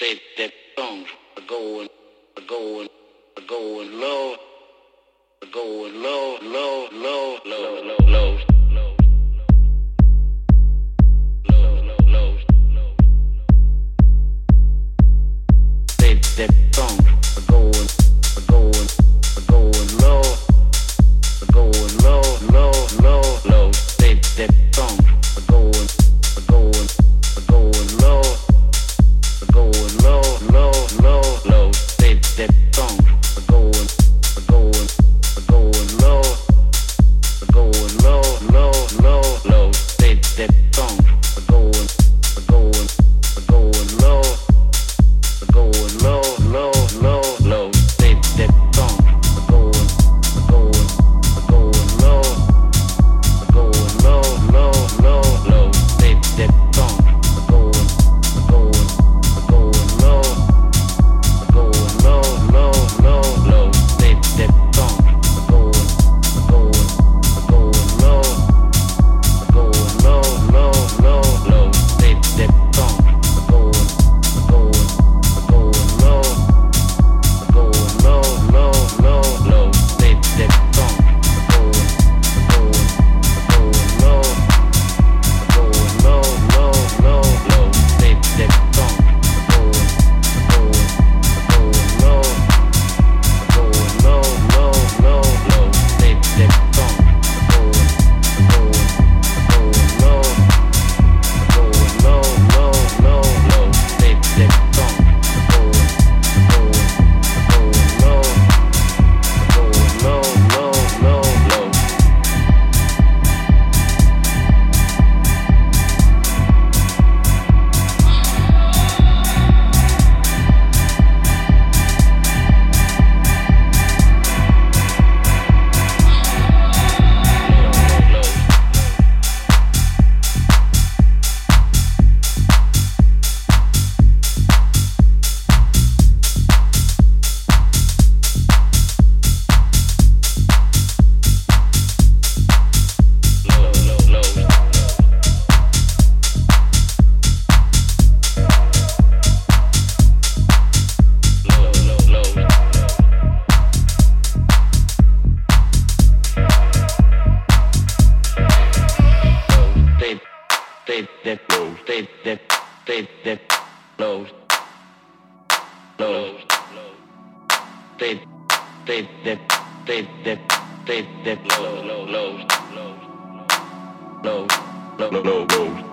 they, that songs are going. that low, stay that, stay that low, low, stay, stay that, stay that, stay that low, low, low, low, low, low, low, low.